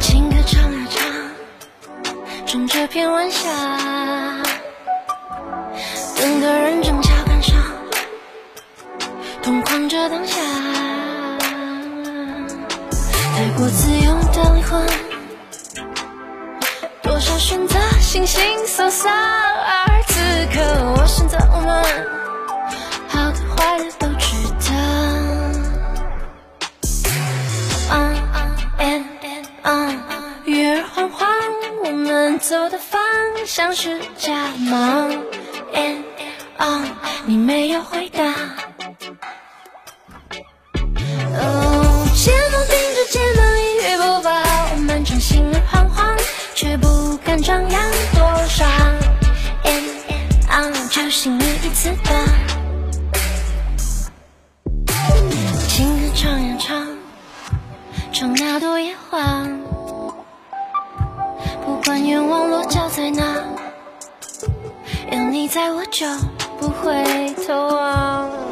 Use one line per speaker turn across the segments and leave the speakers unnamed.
情歌唱啊唱趁这片晚霞等个人正巧赶上同框着当下太过自由的灵魂多少选择形形色色的方向是家吗？嗯嗯，你没有回答。哦，肩膀顶着肩膀，一语不发，我们掌心儿惶惶，却不敢张扬多少。嗯嗯，就信你一次吧。愿望落脚在哪，有你在我就不会头望。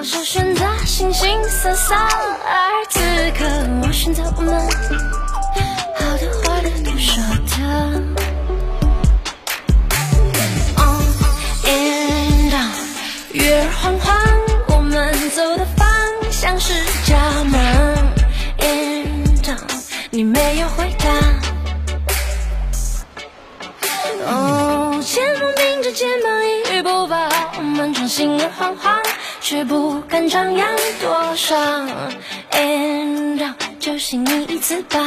多少选择形形色色，而此刻我选择我们，好的坏的都舍得。On and on，月儿缓缓，我们走的方向是家吗？And on，你没有回答。哦，肩膀顶着肩膀，一语不发，我们掌心儿惶惶，却不敢张扬多少。And 就信你一次吧。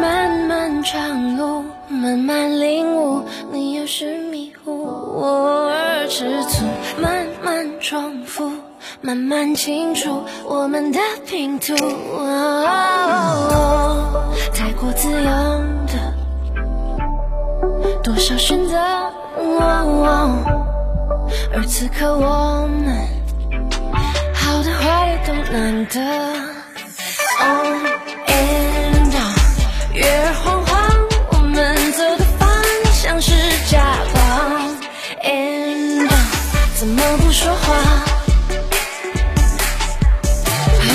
漫漫长路，慢慢领悟，你有时迷糊，我而吃醋，慢慢重复，慢慢清楚我们的拼图。哦太过自由的，多少选择，而此刻我们好的坏的都难得。On and on，月儿缓缓，我们走的方向是家邦。And on，怎么不说话？哦，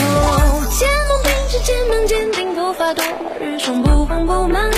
肩膀顶着肩膀，坚定步伐，冬日中不慌不忙，